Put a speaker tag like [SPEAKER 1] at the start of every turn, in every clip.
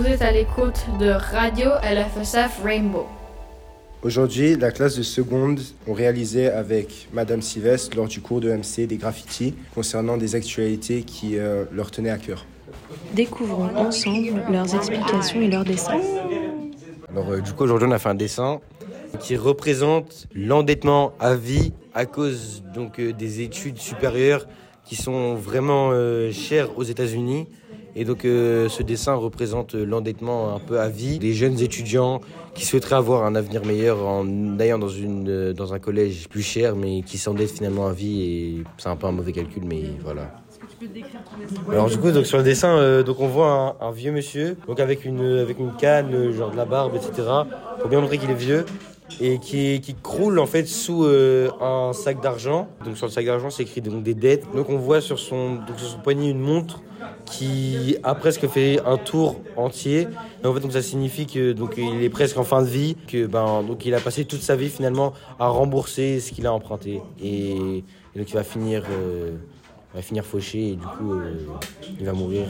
[SPEAKER 1] Vous êtes à l'écoute de Radio LFSF Rainbow.
[SPEAKER 2] Aujourd'hui, la classe de seconde ont réalisé avec Madame Sylvestre lors du cours de MC des graffitis concernant des actualités qui euh, leur tenaient à cœur.
[SPEAKER 3] Découvrons ensemble leurs explications et leurs dessins.
[SPEAKER 4] Alors euh, du coup aujourd'hui on a fait un dessin qui représente l'endettement à vie à cause donc euh, des études supérieures qui sont vraiment euh, chères aux États-Unis. Et donc euh, ce dessin représente euh, l'endettement un peu à vie des jeunes étudiants qui souhaiteraient avoir un avenir meilleur en allant dans, une, euh, dans un collège plus cher mais qui s'endettent finalement à vie et c'est un peu un mauvais calcul mais voilà. Alors du coup donc sur le dessin euh, donc on voit un, un vieux monsieur donc avec une avec une canne genre de la barbe etc pour bien montrer qu'il est vieux et qui, croule en fait sous euh, un sac d'argent donc sur le sac d'argent c'est écrit donc des dettes donc on voit sur son donc sur son poignet une montre qui a presque fait un tour entier et en fait donc ça signifie que donc il est presque en fin de vie que ben donc il a passé toute sa vie finalement à rembourser ce qu'il a emprunté et, donc il va finir euh, va finir fauché et du coup euh, il va mourir.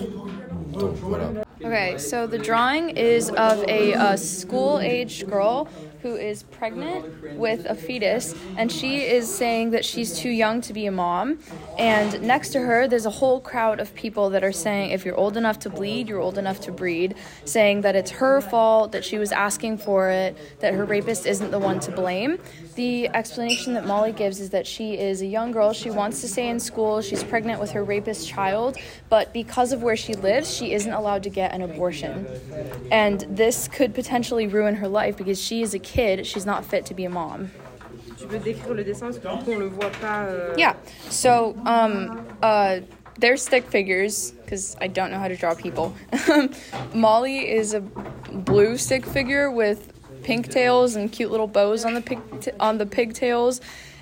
[SPEAKER 4] Donc voilà.
[SPEAKER 5] Okay, so the drawing is of a, uh school-aged girl who is pregnant with a fetus, and she is saying that she's too young to be a mom. And next to her, there's a whole crowd of people that are saying, if you're old enough to bleed, you're old enough to breed, saying that it's her fault, that she was asking for it, that her rapist isn't the one to blame. The explanation that Molly gives is that she is a young girl, she wants to stay in school, she's pregnant with her rapist child, but because of where she lives, she isn't allowed to get an abortion. And this could potentially ruin her life because she is a kid, she's not fit to be a mom.
[SPEAKER 6] Tu peux décrire le dessin parce que du coup on le voit pas. euh,
[SPEAKER 5] Yeah. So, um, uh, they're stick figures because I don't know how to draw people. Molly is a blue stick figure with pink tails and cute little bows on the pig on the pigtails.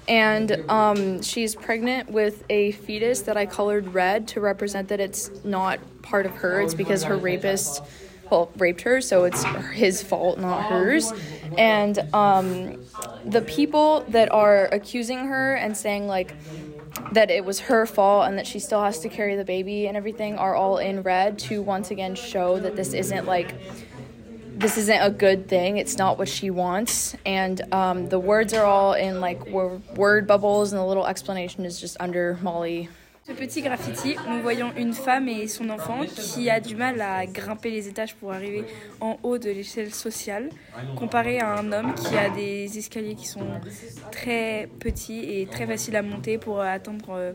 [SPEAKER 5] And um, she's pregnant with a fetus that I colored red to represent that it's not part of her. It's because her rapist, well, raped her, so it's his fault, not hers. And um, the people that are accusing her and saying like that it was her fault and that she still has to carry the baby and everything are all in red to once again show that this isn't like this isn't a good thing. It's not what she wants. And um, the words are all in like wor- word bubbles and the little explanation is just under molly
[SPEAKER 7] Ce petit graffiti, nous voyons une femme et son enfant qui a du mal à grimper les étages pour arriver en haut de l'échelle sociale, comparé à un homme qui a des escaliers qui sont très petits et très faciles à monter pour atteindre euh,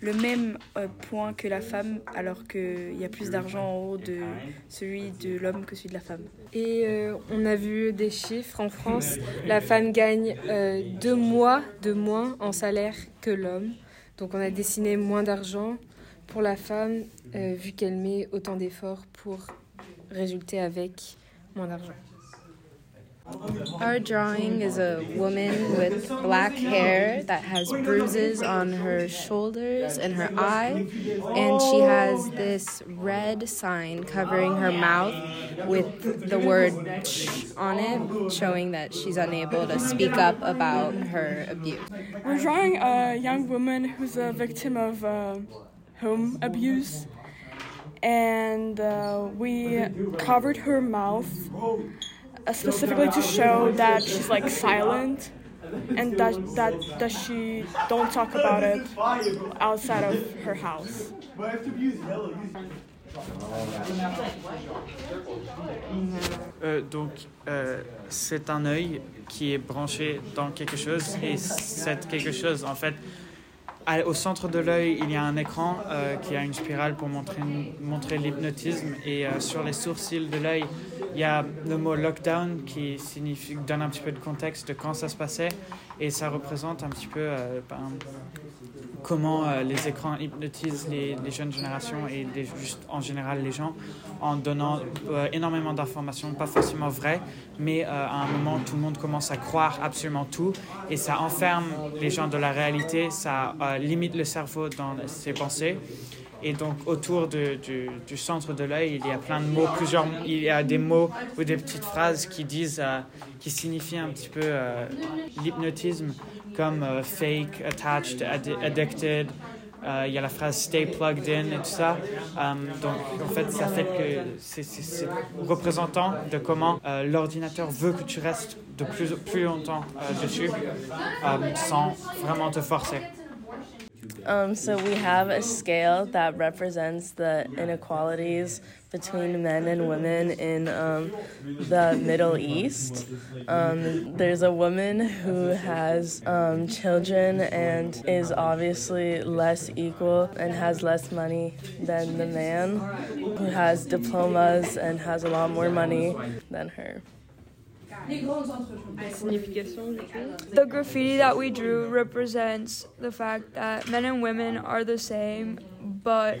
[SPEAKER 7] le même euh, point que la femme, alors qu'il y a plus d'argent en haut de celui de l'homme que celui de la femme.
[SPEAKER 6] Et euh, on a vu des chiffres en France. La femme gagne deux mois de moins en salaire que l'homme. Donc on a dessiné moins d'argent pour la femme euh, vu qu'elle met autant d'efforts pour résulter avec moins d'argent.
[SPEAKER 3] Our drawing is a woman with black hair that has bruises on her shoulders and her eye, and she has this red sign covering her mouth with the word ch on it, showing that she's unable to speak up about her abuse.
[SPEAKER 8] We're drawing a young woman who's a victim of uh, home abuse, and uh, we covered her mouth Uh, specifically to show that she's like silent and that that that she don't talk about it outside of her house.
[SPEAKER 9] Euh, donc, euh, c'est un œil qui est branché dans quelque chose et cette quelque chose, en fait, au centre de l'œil, il y a un écran euh, qui a une spirale pour montrer, l'hypnotisme. Et euh, sur les sourcils de l'œil, il y a le mot lockdown qui signifie, donne un petit peu de contexte de quand ça se passait. Et ça représente un petit peu euh, ben, comment euh, les écrans hypnotisent les, jeunes générations et juste en général les gens en donnant euh, énormément d'informations, pas forcément vraies, mais euh, à un moment tout le monde commence à croire absolument tout et ça enferme les gens de la réalité, ça limite le cerveau dans ses pensées. Et donc autour du, centre de l'œil, il y a plein de mots, plusieurs, il y a des mots ou des petites phrases qui disent, qui signifient un petit peu l'hypnotisme, comme euh, fake, attached, addi- addicted, Euh, il y a la phrase stay plugged in et tout ça. Euh, donc en fait, ça fait que c'est représentant de comment l'ordinateur veut que tu restes de plus, plus longtemps dessus sans vraiment te forcer.
[SPEAKER 10] Um, so we have a scale that represents the inequalities between men and women in um, the Middle East. Um, there's a woman who has um, children and is obviously less equal and has less money than the man who has diplomas and has a lot more money than her.
[SPEAKER 8] The graffiti that we drew represents the fact that men and women are the same, but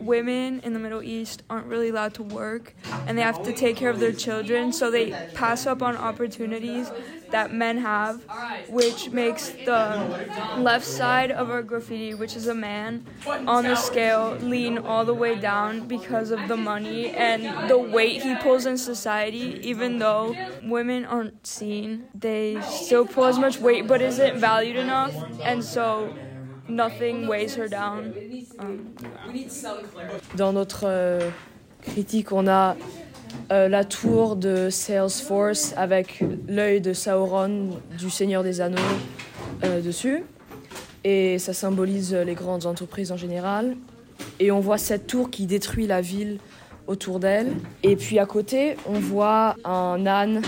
[SPEAKER 8] women in the Middle East aren't really allowed to work and they have to take care of their children, so they pass up on opportunities that men have, which makes the left side of our graffiti, which is a man, on the scale lean all the way down because of the money and the weight he pulls in society. Even though women aren't seen, they still pull as much weight but isn't valued enough, and so nothing weighs her down. Um,
[SPEAKER 11] Dans notre euh, critique, on a euh, la tour de Salesforce avec l'œil de Sauron du Seigneur des Anneaux euh, dessus. Et ça symbolise les grandes entreprises en général. Et on voit cette tour qui détruit la ville autour d'elle. Et puis à côté, on voit un âne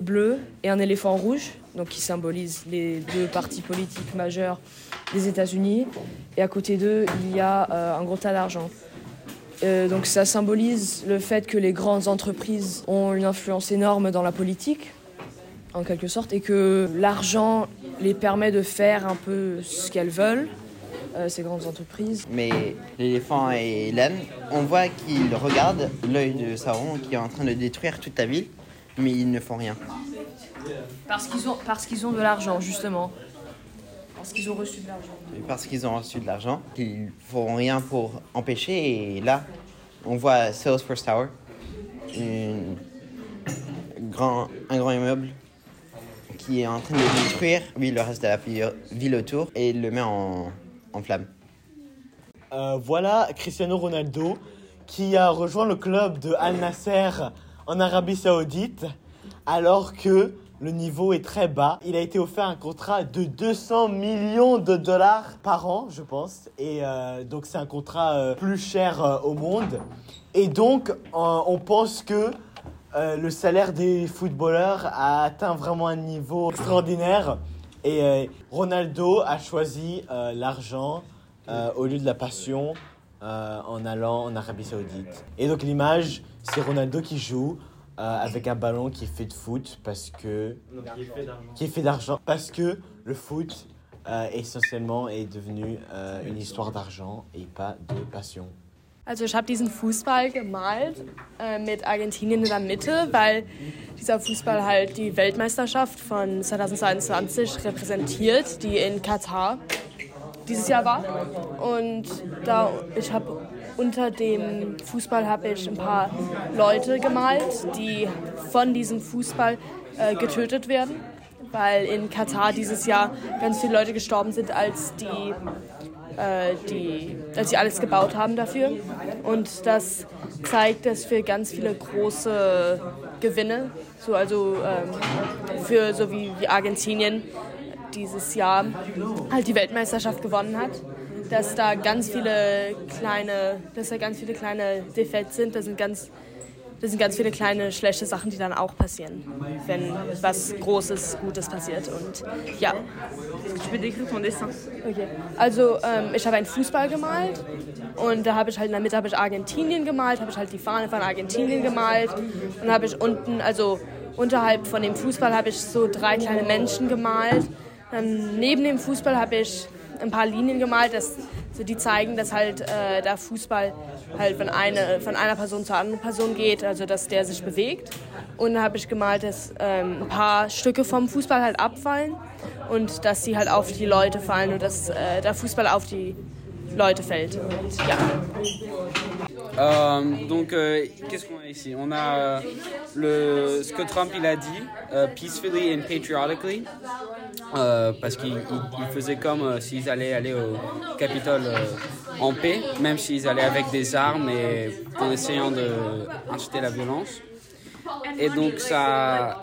[SPEAKER 11] bleu et un éléphant rouge, donc qui symbolisent les deux partis politiques majeurs des États-Unis. Et à côté d'eux, il y a euh, un gros tas d'argent. Euh, donc ça symbolise le fait que les grandes entreprises ont une influence énorme dans la politique, en quelque sorte, et que l'argent les permet de faire un peu ce qu'elles veulent, euh, ces grandes entreprises.
[SPEAKER 12] Mais l'éléphant et l'âne, on voit qu'ils regardent l'œil de Sauron qui est en train de détruire toute la ville, mais ils ne font rien.
[SPEAKER 11] Parce qu'ils ont, parce qu'ils ont de l'argent, justement. Parce qu'ils ont reçu de l'argent.
[SPEAKER 12] Parce qu'ils ont reçu de l'argent, ils ne feront rien pour empêcher. Et là, on voit Salesforce Tower, une grand, un grand immeuble qui est en train de détruire oui, le reste de la ville autour et le met en, en flammes.
[SPEAKER 13] Euh, voilà Cristiano Ronaldo qui a rejoint le club de Al Nasser en Arabie Saoudite alors que le niveau est très bas. Il a été offert un contrat de 200 millions de dollars par an, je pense. Et euh, donc c'est un contrat euh, plus cher euh, au monde. Et donc on pense que le salaire des footballeurs a atteint vraiment un niveau extraordinaire. Et Ronaldo a choisi l'argent au lieu de la passion en allant en Arabie Saoudite. Et donc l'image, c'est Ronaldo qui joue euh, avec un ballon qui est fait de foot parce que qui est fait d'argent parce que le foot euh, essentiellement est devenu euh, une histoire d'argent et pas de passion.
[SPEAKER 14] Also ich habe diesen Fußball gemalt äh, mit Argentinien in der Mitte, weil dieser Fußball halt die Weltmeisterschaft von 2022 repräsentiert, die in Katar dieses Jahr war. Und da ich habe unter dem Fußball habe ich ein paar Leute gemalt, die von diesem Fußball äh, getötet werden, weil in Katar dieses Jahr ganz viele Leute gestorben sind, als die äh, die, als sie alles gebaut haben dafür. Und das zeigt, dass für ganz viele große Gewinne, so also ähm, für so wie, wie Argentinien dieses Jahr halt die Weltmeisterschaft gewonnen hat, dass da ganz viele kleine, dass da ganz viele kleine Defekte sind, das sind ganz das sind ganz viele kleine schlechte Sachen, die dann auch passieren, wenn was Großes, Gutes passiert. Und ja. Okay. Also ähm, ich habe einen Fußball gemalt und da habe ich halt in der Mitte habe ich Argentinien gemalt, habe ich halt die Fahne von Argentinien gemalt und habe ich unten, also unterhalb von dem Fußball habe ich so drei kleine Menschen gemalt. Dann neben dem Fußball habe ich ein paar Linien gemalt, das, so die zeigen, dass halt äh, der Fußball halt von, eine, von einer Person zur anderen Person geht, also dass der sich bewegt. Und dann habe ich gemalt, dass ähm, ein paar Stücke vom Fußball halt abfallen und dass sie halt auf die Leute fallen und dass äh, der Fußball auf die Leute fällt. Und ja.
[SPEAKER 15] Euh, donc, euh, qu'est-ce qu'on a ici? On a euh, ce que Trump il a dit, peacefully and patriotically, parce qu'il il- il faisait comme s'ils allaient aller au Capitole en paix, même s'ils allaient avec des armes et en essayant d'inciter la violence. Et donc, ça,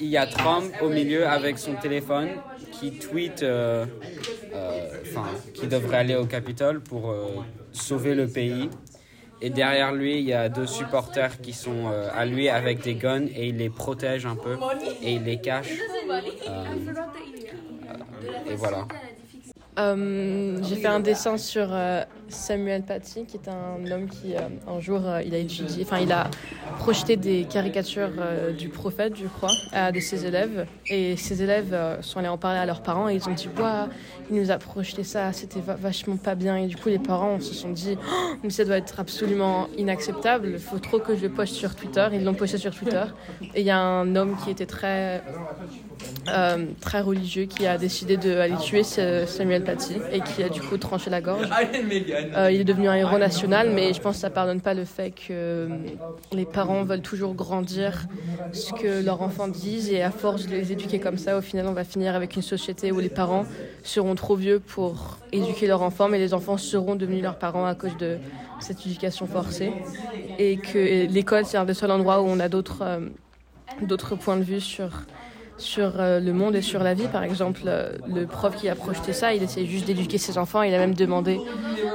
[SPEAKER 15] il y a Trump au milieu avec son téléphone qui tweet enfin, qui devrait aller au Capitole pour sauver le pays. Et derrière lui, il y a deux supporters qui sont euh, à lui avec des guns et il les protège un peu et il les cache. Euh, euh, et voilà.
[SPEAKER 11] Euh, j'ai fait un dessin sur euh, Samuel Paty, qui est un homme qui, euh, un jour, euh, il a étudié, enfin, il a projeté des caricatures euh, du prophète, je crois, à de ses élèves. Et ses élèves sont allés en parler à leurs parents et ils ont dit, Ouah, il nous a projeté ça, c'était va- vachement pas bien. Et du coup, les parents se sont dit, Oh, mais ça doit être absolument inacceptable, il faut trop que je le poste sur Twitter. Ils l'ont posté sur Twitter. Et il y a un homme qui était très très religieux qui a décidé d'aller tuer Samuel Paty et qui a du coup tranché la gorge. Euh, il est devenu un héros national, mais je pense que ça pardonne pas le fait que euh, les parents veulent toujours grandir. Ce que leurs enfants disent et à force de les éduquer comme ça, au final, on va finir avec une société où les parents seront trop vieux pour éduquer leurs enfants, mais les enfants seront devenus leurs parents à cause de cette éducation forcée. Et que l'école c'est un des seuls endroits où on a d'autres euh, d'autres points de vue sur sur euh, le monde et sur la vie. Par exemple, euh, le prof qui a projeté ça, il essayait juste d'éduquer ses enfants. Il a même demandé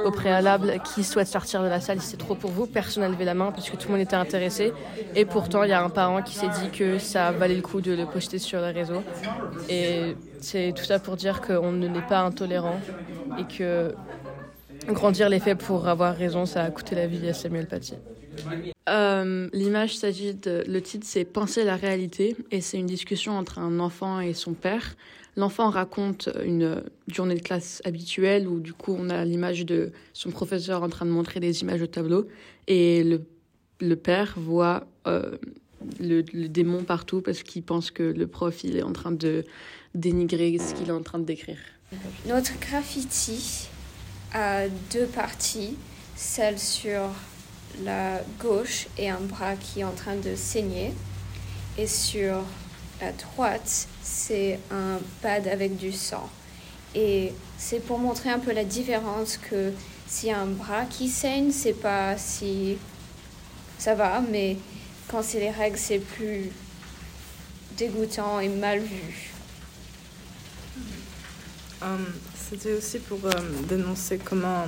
[SPEAKER 11] au préalable qui souhaite sortir de la salle si c'est trop pour vous. Personne n'a levé la main parce que tout le monde était intéressé. Et pourtant, il y a un parent qui s'est dit que ça valait le coup de le poster sur les réseaux. Et c'est tout ça pour dire qu'on ne n'est pas intolérant et que grandir les faits pour avoir raison, ça a coûté la vie à Samuel Paty. Euh, L'image s'agit de. Le titre, c'est Penser la réalité. Et c'est une discussion entre un enfant et son père. L'enfant raconte une journée de classe habituelle où, du coup, on a l'image de son professeur en train de montrer des images au tableau. Et le, le père voit euh, le, le démon partout parce qu'il pense que le prof, il est en train de dénigrer ce qu'il est en train de décrire.
[SPEAKER 16] Notre graffiti a deux parties, celle sur la gauche et un bras qui est en train de saigner. Et sur la droite, c'est un pad avec du sang. Et c'est pour montrer un peu la différence que a un bras qui saigne, c'est pas si ça va, mais quand c'est les règles, c'est plus dégoûtant et mal vu.
[SPEAKER 17] Hum, C'était aussi pour euh, dénoncer comment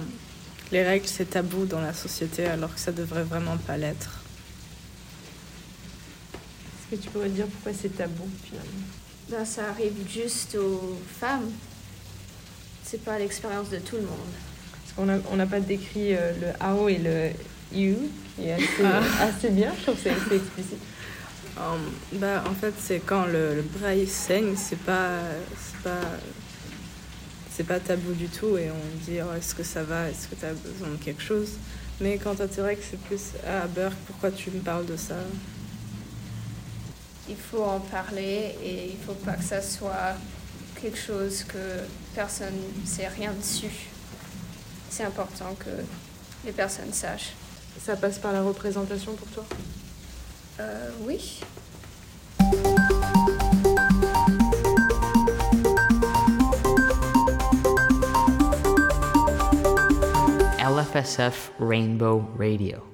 [SPEAKER 17] les règles c'est tabou dans la société alors que ça devrait vraiment pas l'être.
[SPEAKER 18] Est-ce que tu pourrais dire pourquoi c'est tabou finalement?
[SPEAKER 16] Ben, ça arrive juste aux femmes. C'est pas l'expérience de tout le monde.
[SPEAKER 18] Parce qu'on n'a on n'a pas décrit euh, le AO et le IU, qui est assez,
[SPEAKER 17] Ah.
[SPEAKER 18] assez bien, je trouve que c'est c'est explicite.
[SPEAKER 17] Hum, bah, en fait, c'est quand le, le bras il saigne, c'est pas, c'est pas, c'est pas tabou du tout et on dit oh, est-ce que ça va, est-ce que tu as besoin de quelque chose? Mais quand t'as tes règles, c'est plus ah Burke, pourquoi tu me parles de ça?
[SPEAKER 16] Il faut en parler et il faut pas que ça soit quelque chose que personne ne sait rien dessus. C'est important que les personnes sachent.
[SPEAKER 18] Ça passe par la représentation pour toi?
[SPEAKER 16] Euh, oui.
[SPEAKER 19] LFSF Rainbow Radio.